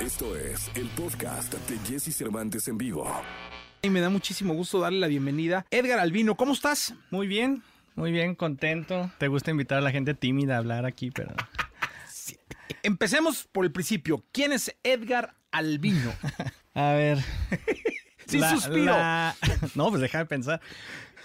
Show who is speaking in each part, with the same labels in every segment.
Speaker 1: Esto es el podcast de Jesse Cervantes en vivo.
Speaker 2: Y me da muchísimo gusto darle la bienvenida. Edgar Albino, ¿cómo estás?
Speaker 3: Muy bien, muy bien, contento. Te gusta invitar a la gente tímida a hablar aquí, pero...
Speaker 2: Empecemos por el principio. ¿Quién es Edgar Albino?
Speaker 3: a ver.
Speaker 2: Sin suspiro.
Speaker 3: la- No, pues deja de pensar.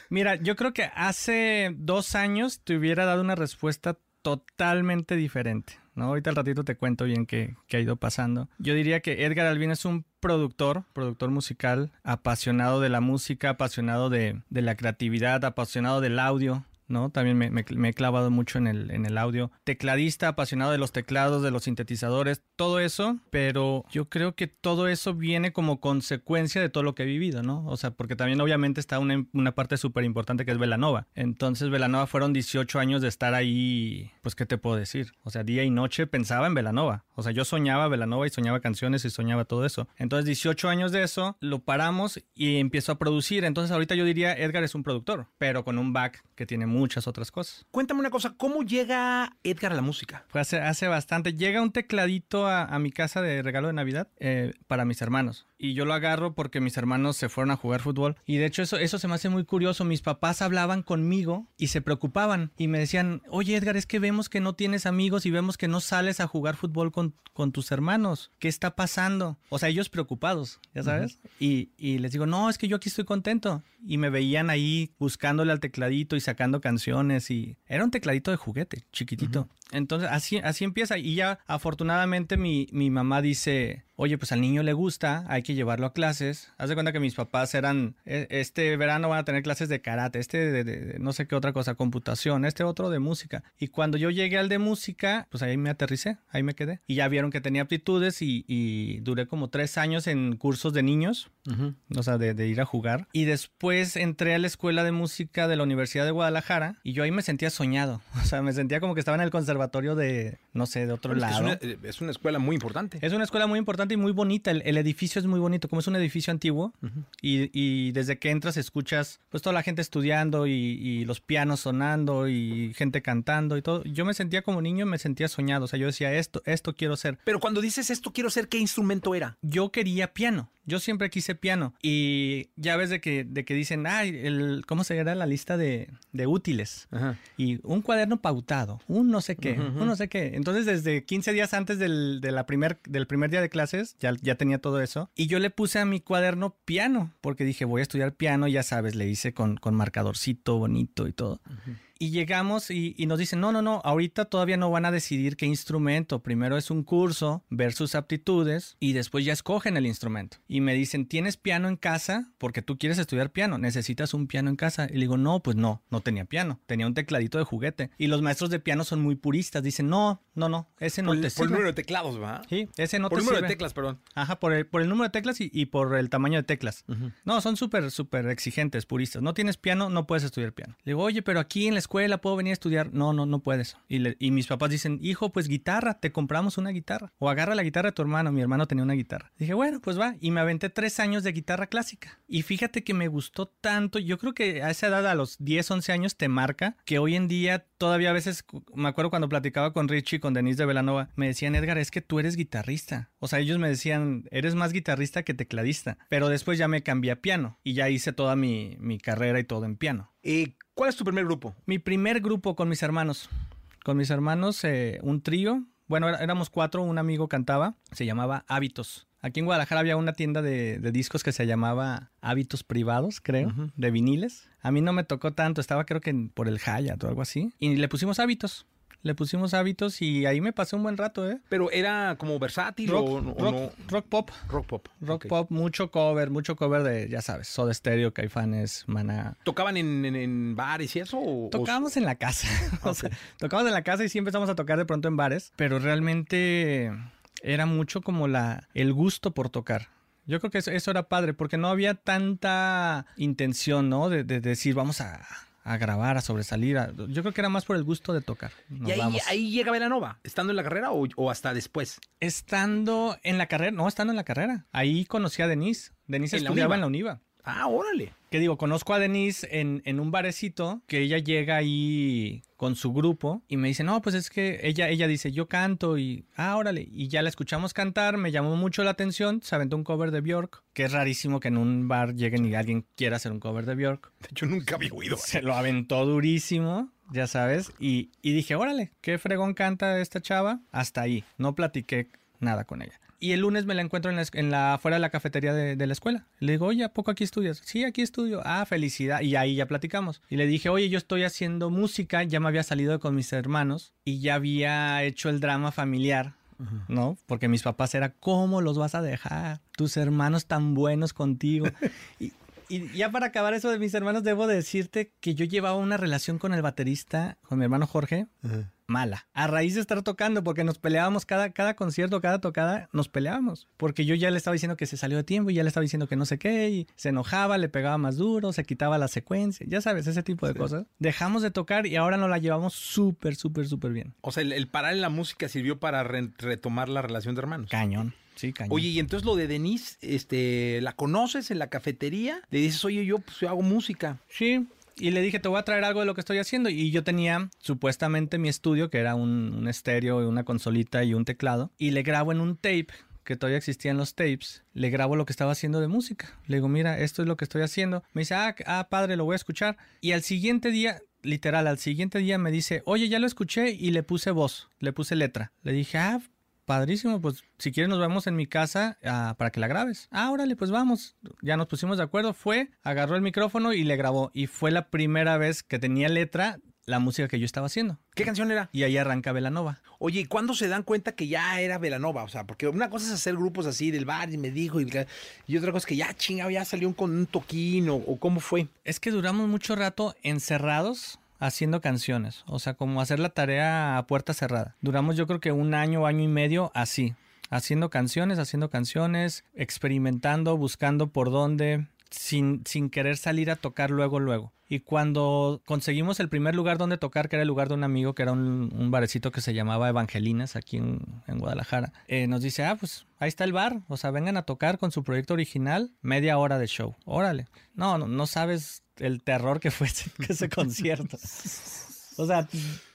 Speaker 3: Mira, yo creo que hace dos años te hubiera dado una respuesta totalmente diferente. ¿no? Ahorita al ratito te cuento bien qué, ha ido pasando. Yo diría que Edgar Albino es un productor, productor musical, apasionado de la música, apasionado de la creatividad, apasionado del audio. ¿No? También me, he clavado mucho en el, en el audio. Tecladista, apasionado de los teclados, de los sintetizadores, todo eso, pero yo creo que todo eso viene como consecuencia de todo lo que he vivido, ¿no? O sea, porque también obviamente está una, una parte súper importante que es Velanova. Entonces, Velanova fueron 18 años de estar ahí, pues, ¿qué te puedo decir? O sea, día y noche pensaba en Velanova. O sea, yo soñaba Velanova y soñaba canciones y soñaba todo eso. Entonces, 18 años de eso, lo paramos y empiezo a producir. Entonces, ahorita yo diría, Edgar es un productor, pero con un back que tiene muchas otras cosas.
Speaker 2: Cuéntame una cosa, ¿cómo llega Edgar a la música?
Speaker 3: Fue hace, hace bastante. Llega un tecladito a, a mi casa de regalo de Navidad eh, para mis hermanos. Y yo lo agarro porque mis hermanos se fueron a jugar fútbol. Y de hecho eso, eso se me hace muy curioso. Mis papás hablaban conmigo y se preocupaban. Y me decían, oye Edgar, es que vemos que no tienes amigos y vemos que no sales a jugar fútbol con, con tus hermanos. ¿Qué está pasando? O sea, ellos preocupados, ya sabes. y, y les digo, no, es que yo aquí estoy contento. Y me veían ahí buscándole al tecladito y sacando canciones. Y era un tecladito de juguete, chiquitito. Entonces así, así empieza. Y ya afortunadamente mi, mi mamá dice, oye, pues al niño le gusta, hay que llevarlo a clases. Haz de cuenta que mis papás eran, "E- este verano van a tener clases de karate, este de, de- de no sé qué otra cosa, computación, este otro de música. Y cuando yo llegué al de música, pues ahí me aterricé, ahí me quedé. Y ya vieron que tenía aptitudes y, y duré como tres años en cursos de niños, o sea, de, de ir a jugar. Y después entré a la escuela de música de la Universidad de Guadalajara y yo ahí me sentía soñado. O sea, me sentía como que estaba en el conservatorio de, no sé, de otro lado.
Speaker 2: eh, es una escuela muy importante.
Speaker 3: Es una escuela muy importante y muy bonita. El, el edificio es muy bonito, como es un edificio antiguo. y, y desde que entras escuchas pues toda la gente estudiando y, y los pianos sonando y gente cantando y todo. Yo me sentía como niño, me sentía soñado. O sea, yo decía, esto, esto quiero ser.
Speaker 2: Pero cuando dices esto, quiero ser, ¿qué instrumento era?
Speaker 3: Yo quería piano. Yo siempre quise piano. Y ya ves de que, de que dicen, ay, el, ¿cómo se llama la lista de, de útiles?
Speaker 2: Ajá.
Speaker 3: Y un cuaderno pautado, un no sé qué, un no sé qué. Entonces, desde 15 días antes del, de la primer, del primer día de clases, ya, ya tenía todo eso. Y yo le puse a mi cuaderno piano, porque dije, voy a estudiar piano, ya sabes, le hice con, con marcadorcito bonito y todo. Y llegamos y, y nos dicen, no, no, no, ahorita todavía no van a decidir qué instrumento. Primero es un curso, ver sus aptitudes y después ya escogen el instrumento. Y me dicen, ¿tienes piano en casa? Porque tú quieres estudiar piano, necesitas un piano en casa. Y le digo, no, pues no, no tenía piano, tenía un tecladito de juguete. Y los maestros de piano son muy puristas, dicen, no, no, no, ese no
Speaker 2: por,
Speaker 3: te
Speaker 2: el, por el
Speaker 3: sirve.
Speaker 2: número de teclados, ¿va?
Speaker 3: Sí, ese no
Speaker 2: por
Speaker 3: te
Speaker 2: el número
Speaker 3: sirve.
Speaker 2: de teclas, perdón.
Speaker 3: Ajá, por el, por el número de teclas y, y por el tamaño de teclas. No, son súper, súper exigentes, puristas. No tienes piano, no puedes estudiar piano. Le digo, oye, pero aquí en la escuela puedo venir a estudiar. No, no, no puedes. Y, y mis papás dicen, hijo, pues guitarra, te compramos una guitarra. O agarra la guitarra de tu hermano. Mi hermano tenía una guitarra. Dije, bueno, pues va. Y me aventé tres años de guitarra clásica. Y fíjate que me gustó tanto. Yo creo que a esa edad, a los 10, 11 años, te marca que hoy en día todavía a veces, me acuerdo cuando platicaba con Richie, con Denise de Velanova, me decían, Edgar, es que tú eres guitarrista. O sea, ellos me decían, eres más guitarrista que tecladista. Pero después ya me cambié a piano y ya hice toda mi, mi carrera y todo en piano.
Speaker 2: Eh, ¿Cuál es tu primer grupo?
Speaker 3: Mi primer grupo con mis hermanos. Con mis hermanos, eh, un trío. Bueno, éramos cuatro, un amigo cantaba, se llamaba Hábitos. Aquí en Guadalajara había una tienda de, de discos que se llamaba Hábitos Privados, creo, de viniles. A mí no me tocó tanto, estaba creo que por el Hyatt o algo así. Y le pusimos Hábitos. Le pusimos Hábitos y ahí me pasé un buen rato, ¿eh?
Speaker 2: Pero era como versátil
Speaker 3: Rock,
Speaker 2: o, o
Speaker 3: rock,
Speaker 2: no.
Speaker 3: rock pop.
Speaker 2: Rock pop.
Speaker 3: Rock pop, mucho cover, mucho cover de, ya sabes, Soda Stereo, Caifanes, Maná.
Speaker 2: ¿Tocaban en, en- en bares y eso? o- o-
Speaker 3: Tocábamos en la casa. o sea, tocábamos en la casa y sí empezamos a tocar de pronto en bares, pero realmente era mucho como la el gusto por tocar. Yo creo que eso, eso era padre, porque no había tanta intención, ¿no? De, de decir, vamos a, a grabar, a sobresalir. a- yo creo que era más por el gusto de tocar. Nos
Speaker 2: ¿Y ahí,
Speaker 3: vamos.
Speaker 2: ahí llega Velanova? ¿Estando en la carrera o, o hasta después?
Speaker 3: Estando en la carrera, no, estando en la carrera. Ahí conocí a Denise. Denise
Speaker 2: En
Speaker 3: estudiaba en la UNIVA.
Speaker 2: Ah, órale.
Speaker 3: Que digo, conozco a Denise en, en un barecito que ella llega ahí con su grupo y me dice, no, pues es que ella, ella dice, yo canto y, ah, órale, y ya la escuchamos cantar, me llamó mucho la atención, se aventó un cover de Bjork, que es rarísimo que en un bar lleguen y alguien quiera hacer un cover de Bjork.
Speaker 2: De hecho, nunca había oído.
Speaker 3: Se lo aventó durísimo, ya sabes, y, y dije, órale, qué fregón canta esta chava, hasta ahí, no platiqué nada con ella. Y el lunes me la encuentro en la, en la fuera de la cafetería de, de la escuela. Le digo, oye, ¿a poco aquí estudias? Sí, aquí estudio. Ah, felicidad. Y ahí ya platicamos. Y le dije, oye, yo estoy haciendo música, ya me había salido con mis hermanos y ya había hecho el drama familiar. ¿No? Porque mis papás era, ¿cómo los vas a dejar? Tus hermanos tan buenos contigo. y, y ya para acabar eso de mis hermanos, debo decirte que yo llevaba una relación con el baterista, con mi hermano Jorge, mala. A raíz de estar tocando, porque nos peleábamos cada, cada concierto, cada tocada, nos peleábamos. Porque yo ya le estaba diciendo que se salió de tiempo y ya le estaba diciendo que no sé qué, y se enojaba, le pegaba más duro, se quitaba la secuencia, ya sabes, ese tipo de
Speaker 2: Sí.
Speaker 3: cosas. Dejamos de tocar y ahora nos la llevamos súper, súper, súper bien.
Speaker 2: O sea, el, el parar en la música sirvió para re- retomar la relación de hermanos.
Speaker 3: Cañón, sí, cañón.
Speaker 2: Oye, y entonces lo de Denise, este, ¿la conoces en la cafetería? Le dices, oye, yo pues yo hago música.
Speaker 3: Sí, y le dije, te voy a traer algo de lo que estoy haciendo. Y yo tenía supuestamente mi estudio, que era un, un estéreo, una consolita y un teclado. Y le grabo en un tape, que todavía existían los tapes. Le grabo lo que estaba haciendo de música. Le digo, mira, esto es lo que estoy haciendo. Me dice, ah, ah, padre, lo voy a escuchar. Y al siguiente día, literal, al siguiente día me dice, oye, ya lo escuché y le puse voz, le puse letra. Le dije, ah, Padrísimo, pues si quieres nos vemos en mi casa ah, para que la grabes. Ah, órale, pues vamos. Ya nos pusimos de acuerdo. Fue, agarró el micrófono y le grabó. Y fue la primera vez que tenía letra la música que yo estaba haciendo.
Speaker 2: ¿Qué canción era?
Speaker 3: Y ahí arranca Velanova.
Speaker 2: Oye, ¿y cuándo se dan cuenta que ya era Velanova? O sea, porque una cosa es hacer grupos así del bar y me dijo, y, y otra cosa es que ya chingado, ya salió con un toquín o, o cómo fue.
Speaker 3: Es que duramos mucho rato encerrados haciendo canciones. O sea, como hacer la tarea a puerta cerrada. Duramos yo creo que un año, año y medio así. Haciendo canciones, haciendo canciones, experimentando, buscando por dónde, sin, sin querer salir a tocar luego, luego. Y cuando conseguimos el primer lugar donde tocar, que era el lugar de un amigo, que era un, un barecito que se llamaba Evangelinas, aquí en, en Guadalajara, eh, nos dice, ah, pues ahí está el bar, o sea, vengan a tocar con su proyecto original, media hora de show, órale. No, no, no sabes el terror que fue ese, ese concierto. O sea,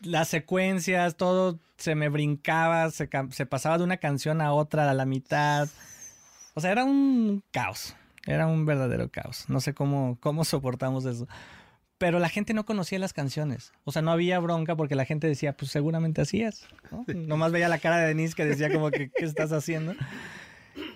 Speaker 3: las secuencias, todo se me brincaba, se, se pasaba de una canción a otra a la mitad. O sea, era un caos. Era un verdadero caos. No sé cómo, cómo soportamos eso. Pero la gente no conocía las canciones. O sea, no había bronca porque la gente decía, pues seguramente así es. ¿no? Nomás veía la cara de Denise que decía como que, ¿qué estás haciendo?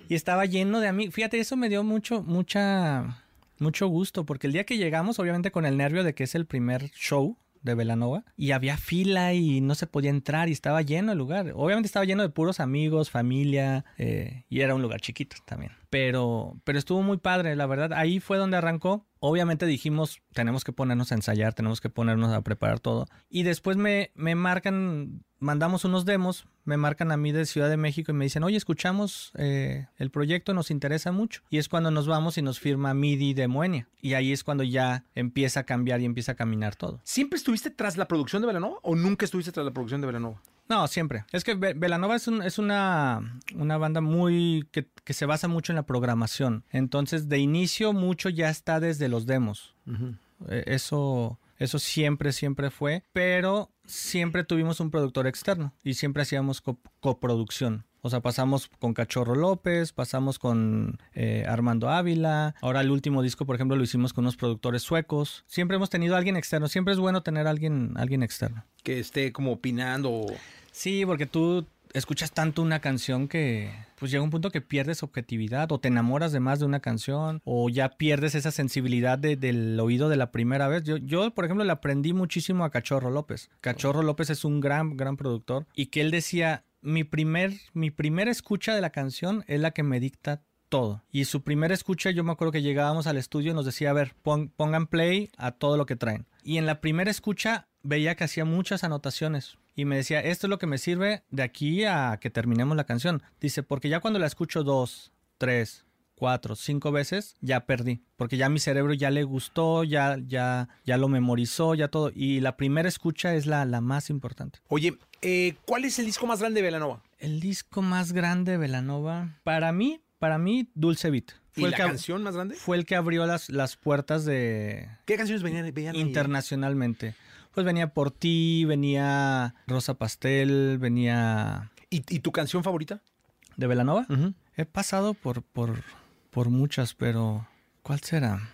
Speaker 3: Y estaba lleno de amigos. Fíjate, eso me dio mucho, mucha, mucho gusto porque el día que llegamos, obviamente con el nervio de que es el primer show de Velanova y había fila y no se podía entrar y estaba lleno el lugar. Obviamente estaba lleno de puros amigos, familia eh, y era un lugar chiquito también. Pero, pero estuvo muy padre, la verdad. Ahí fue donde arrancó. Obviamente dijimos, tenemos que ponernos a ensayar, tenemos que ponernos a preparar todo. Y después me, me marcan, mandamos unos demos, me marcan a mí de Ciudad de México y me dicen, oye, escuchamos eh, el proyecto, nos interesa mucho. Y es cuando nos vamos y nos firma MIDI de Moenia. Y ahí es cuando ya empieza a cambiar y empieza a caminar todo.
Speaker 2: ¿Siempre estuviste tras la producción de Velanova o nunca estuviste tras la producción de Velanova?
Speaker 3: No, siempre. Es que Velanova es, un, es una, una, banda muy que, que, se basa mucho en la programación. Entonces, de inicio, mucho ya está desde los demos. Uh -huh. Eso, eso siempre, siempre fue. Pero siempre tuvimos un productor externo y siempre hacíamos co coproducción. O sea, pasamos con Cachorro López, pasamos con eh, Armando Ávila. Ahora el último disco, por ejemplo, lo hicimos con unos productores suecos. Siempre hemos tenido a alguien externo. Siempre es bueno tener a alguien, alguien externo.
Speaker 2: Que esté como opinando.
Speaker 3: Sí, porque tú escuchas tanto una canción que pues llega un punto que pierdes objetividad o te enamoras de más de una canción o ya pierdes esa sensibilidad de, del oído de la primera vez. Yo, yo, por ejemplo, le aprendí muchísimo a Cachorro López. Cachorro López es un gran, gran productor y que él decía, mi primer, mi primera escucha de la canción es la que me dicta todo. Y su primera escucha, yo me acuerdo que llegábamos al estudio y nos decía, a ver, pon, pongan play a todo lo que traen. Y en la primera escucha veía que hacía muchas anotaciones. Y me decía, esto es lo que me sirve de aquí a que terminemos la canción. Dice, porque ya cuando la escucho dos, tres, cuatro, cinco veces, ya perdí. Porque ya mi cerebro ya le gustó, ya, ya, ya lo memorizó, ya todo. Y la primera escucha es la, la más importante.
Speaker 2: Oye, eh, ¿cuál es el disco más grande de Velanova?
Speaker 3: El disco más grande de Velanova, para mí, para mí, Dulce Beat.
Speaker 2: ¿Y
Speaker 3: Fue
Speaker 2: la canción más grande?
Speaker 3: Fue el que abrió las, las puertas de
Speaker 2: ¿Qué canciones venían, venían ahí?
Speaker 3: internacionalmente. Pues venía Por Ti, venía Rosa Pastel, venía
Speaker 2: ¿Y, y tu canción favorita?
Speaker 3: de Velanova. He pasado por, por, por muchas, pero ¿cuál será?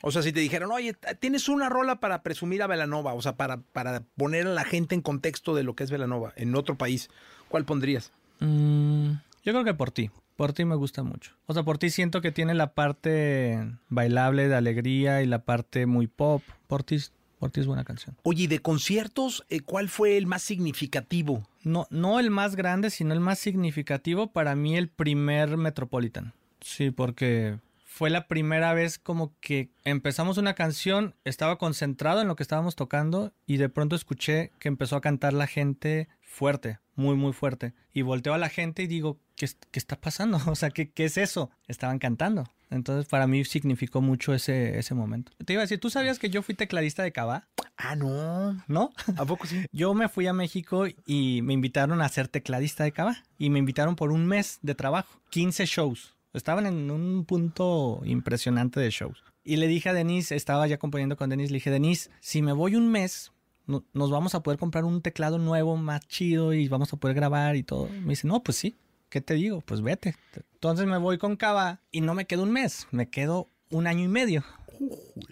Speaker 2: O sea, si te dijeran, oye, tienes una rola para presumir a Velanova, o sea, para, para poner a la gente en contexto de lo que es Velanova en otro país, ¿cuál pondrías?
Speaker 3: Mm, yo creo que por ti. Por ti me gusta mucho. O sea, por ti siento que tiene la parte bailable de alegría y la parte muy pop. Por ti, por ti es buena canción.
Speaker 2: Oye, ¿y de conciertos, eh, cuál fue el más significativo?
Speaker 3: No, no el más grande, sino el más significativo para mí el primer Metropolitan. Sí, porque fue la primera vez como que empezamos una canción, estaba concentrado en lo que estábamos tocando y de pronto escuché que empezó a cantar la gente fuerte, muy, muy fuerte. Y volteo a la gente y digo, ¿qué, qué está pasando? O sea, ¿qué, ¿qué es eso? Estaban cantando. Entonces para mí significó mucho ese, ese momento. Te iba a decir, ¿tú sabías que yo fui tecladista de Cava?
Speaker 2: Ah, no.
Speaker 3: ¿No?
Speaker 2: ¿A poco sí?
Speaker 3: Yo me fui a México y me invitaron a ser tecladista de Cava. Y me invitaron por un mes de trabajo. 15 shows. Estaban en un punto impresionante de shows. Y le dije a Denise, estaba ya componiendo con Denise, le dije, Denise, si me voy un mes, no- nos vamos a poder comprar un teclado nuevo, más chido, y vamos a poder grabar y todo. Me dice, no, pues sí. ¿Qué te digo? Pues vete. Entonces me voy con Cava y no me quedo un mes, me quedo un año y medio.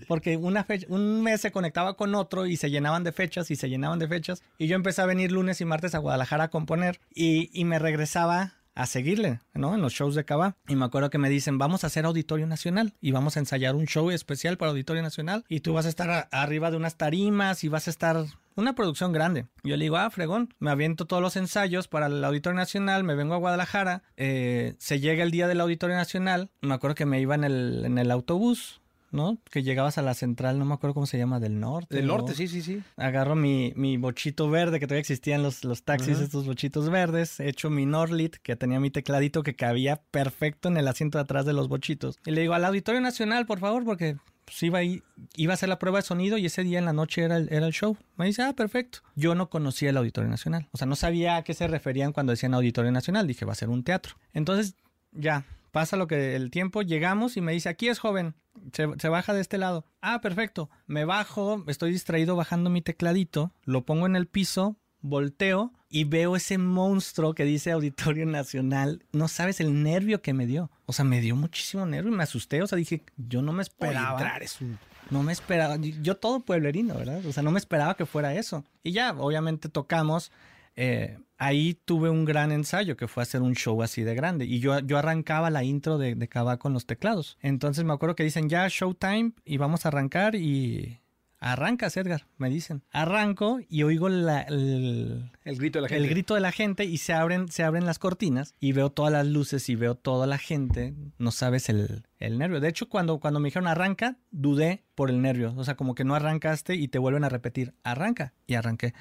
Speaker 3: Porque una fecha, un mes se conectaba con otro y se llenaban de fechas y se llenaban de fechas. Y yo empecé a venir lunes y martes a Guadalajara a componer y, y me regresaba a seguirle, ¿no? En los shows de Cava. Y me acuerdo que me dicen, vamos a hacer Auditorio Nacional y vamos a ensayar un show especial para Auditorio Nacional y tú vas a estar arriba de unas tarimas y vas a estar una producción grande. Yo le digo, ah, fregón, me aviento todos los ensayos para el Auditorio Nacional, me vengo a Guadalajara, eh, se llega el día del Auditorio Nacional, me acuerdo que me iba en el, en el autobús, ¿no? Que llegabas a la central, no me acuerdo cómo se llama, del norte.
Speaker 2: Del norte, sí, sí, sí.
Speaker 3: Agarro mi, mi bochito verde, que todavía existían los, los taxis, estos bochitos verdes. Echo mi Norlit, que tenía mi tecladito que cabía perfecto en el asiento de atrás de los bochitos. Y le digo al Auditorio Nacional, por favor, porque pues, iba, iba a hacer la prueba de sonido y ese día en la noche era el, era el show. Me dice, ah, perfecto. Yo no conocía el Auditorio Nacional. O sea, no sabía a qué se referían cuando decían Auditorio Nacional. Dije, va a ser un teatro. Entonces, ya, pasa lo que el tiempo, llegamos y me dice, aquí es joven, se, se baja de este lado. Ah, perfecto. Me bajo, estoy distraído bajando mi tecladito, lo pongo en el piso, volteo y veo ese monstruo que dice Auditorio Nacional. No sabes el nervio que me dio. O sea, me dio muchísimo nervio y me asusté. O sea, dije, yo no me esperaba.
Speaker 2: entrar es un...
Speaker 3: No me esperaba, yo todo pueblerino, ¿verdad? O sea, no me esperaba que fuera eso. Y ya, obviamente tocamos. Eh, ahí tuve un gran ensayo que fue hacer un show así de grande. Y yo, yo arrancaba la intro de, de Cava con los teclados. Entonces me acuerdo que dicen ya showtime y vamos a arrancar y... Arrancas, Edgar, me dicen. Arranco y oigo la- el,
Speaker 2: El grito de la gente.
Speaker 3: el grito de la gente y se abren, se abren las cortinas y veo todas las luces y veo toda la gente. No sabes el, el nervio. De hecho, cuando, cuando me dijeron arranca, dudé por el nervio. O sea, como que no arrancaste y te vuelven a repetir, arranca. Y arranqué.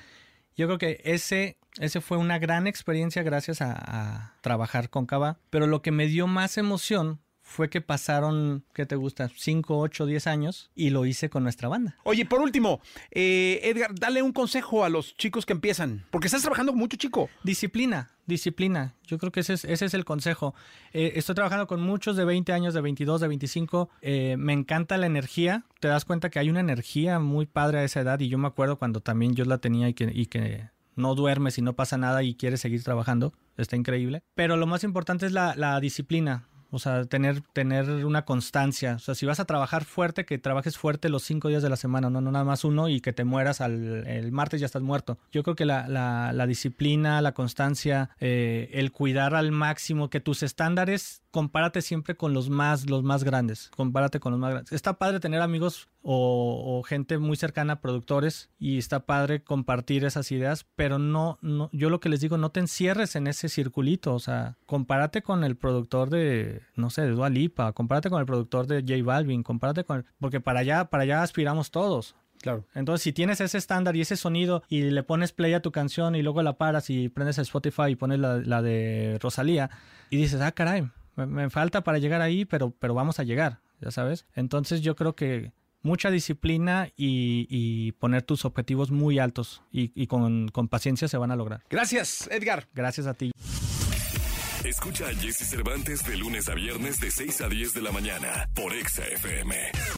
Speaker 3: Yo creo que ese, ese fue una gran experiencia gracias a, a trabajar con Cava. Pero lo que me dio más emoción fue que pasaron, ¿qué te gusta? 5, 8, 10 años y lo hice con nuestra banda.
Speaker 2: Oye, por último, eh, Edgar, dale un consejo a los chicos que empiezan. Porque estás trabajando con mucho chico.
Speaker 3: Disciplina, disciplina. Yo creo que ese es, ese es el consejo. Eh, estoy trabajando con muchos de 20 años, de 22, de 25. Eh, me encanta la energía. Te das cuenta que hay una energía muy padre a esa edad y yo me acuerdo cuando también yo la tenía y que, y que no duermes y no pasa nada y quieres seguir trabajando. Está increíble. Pero lo más importante es la, la disciplina. O sea, tener, tener una constancia. O sea, si vas a trabajar fuerte, que trabajes fuerte los cinco días de la semana, no, no nada más uno y que te mueras al el martes ya estás muerto. Yo creo que la, la- la disciplina, la constancia, eh, el cuidar al máximo, que tus estándares, compárate siempre con los más, los más grandes. Compárate con los más grandes. Está padre tener amigos o, o gente muy cercana, productores, y está padre compartir esas ideas, pero no, no, yo lo que les digo, no te encierres en ese circulito, o sea, compárate con el productor de, no sé, de Dua Lipa, compárate con el productor de J Balvin, compárate con, porque para allá, para allá aspiramos todos.
Speaker 2: Claro.
Speaker 3: Entonces, si tienes ese estándar y ese sonido y le pones play a tu canción y luego la paras y prendes el Spotify y pones la, la de Rosalía y dices, ah, caray, me, me falta para llegar ahí, pero, pero vamos a llegar, ya sabes. Entonces, yo creo que mucha disciplina y, y poner tus objetivos muy altos y, y con, con paciencia se van a lograr.
Speaker 2: Gracias, Edgar.
Speaker 3: Gracias a ti.
Speaker 1: Escucha a Jesse Cervantes de lunes a viernes de 6 a 10 de la mañana por Exa FM.